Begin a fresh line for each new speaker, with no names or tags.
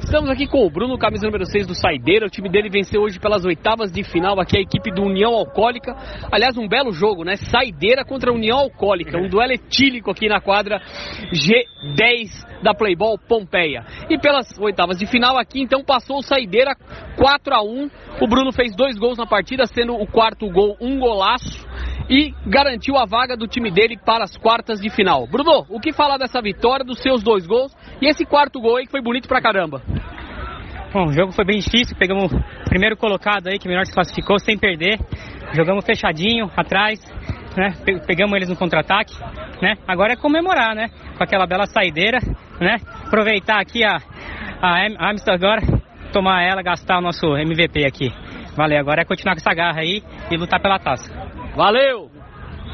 Estamos aqui com o Bruno, camisa número 6 do Saideira. O time dele venceu hoje pelas oitavas de final aqui a equipe do União Alcoólica. Aliás, um belo jogo, né? Saideira contra União Alcoólica. Um duelo etílico aqui na quadra G10 da Playball Pompeia. E pelas oitavas de final aqui, então, passou o Saideira 4 a 1 O Bruno fez dois gols na partida, sendo o quarto gol um golaço e garantiu a vaga do time dele para as quartas de final. Bruno, o que falar dessa vitória, dos seus dois gols e esse quarto gol aí que foi bonito pra caramba?
Bom, o jogo foi bem difícil, pegamos o primeiro colocado aí, que melhor se classificou sem perder. Jogamos fechadinho atrás, né? Pegamos eles no contra-ataque, né? Agora é comemorar, né? Com aquela bela saideira, né? Aproveitar aqui a, a Amsterdam agora, tomar ela, gastar o nosso MVP aqui. Valeu, agora é continuar com essa garra aí e lutar pela taça.
Valeu!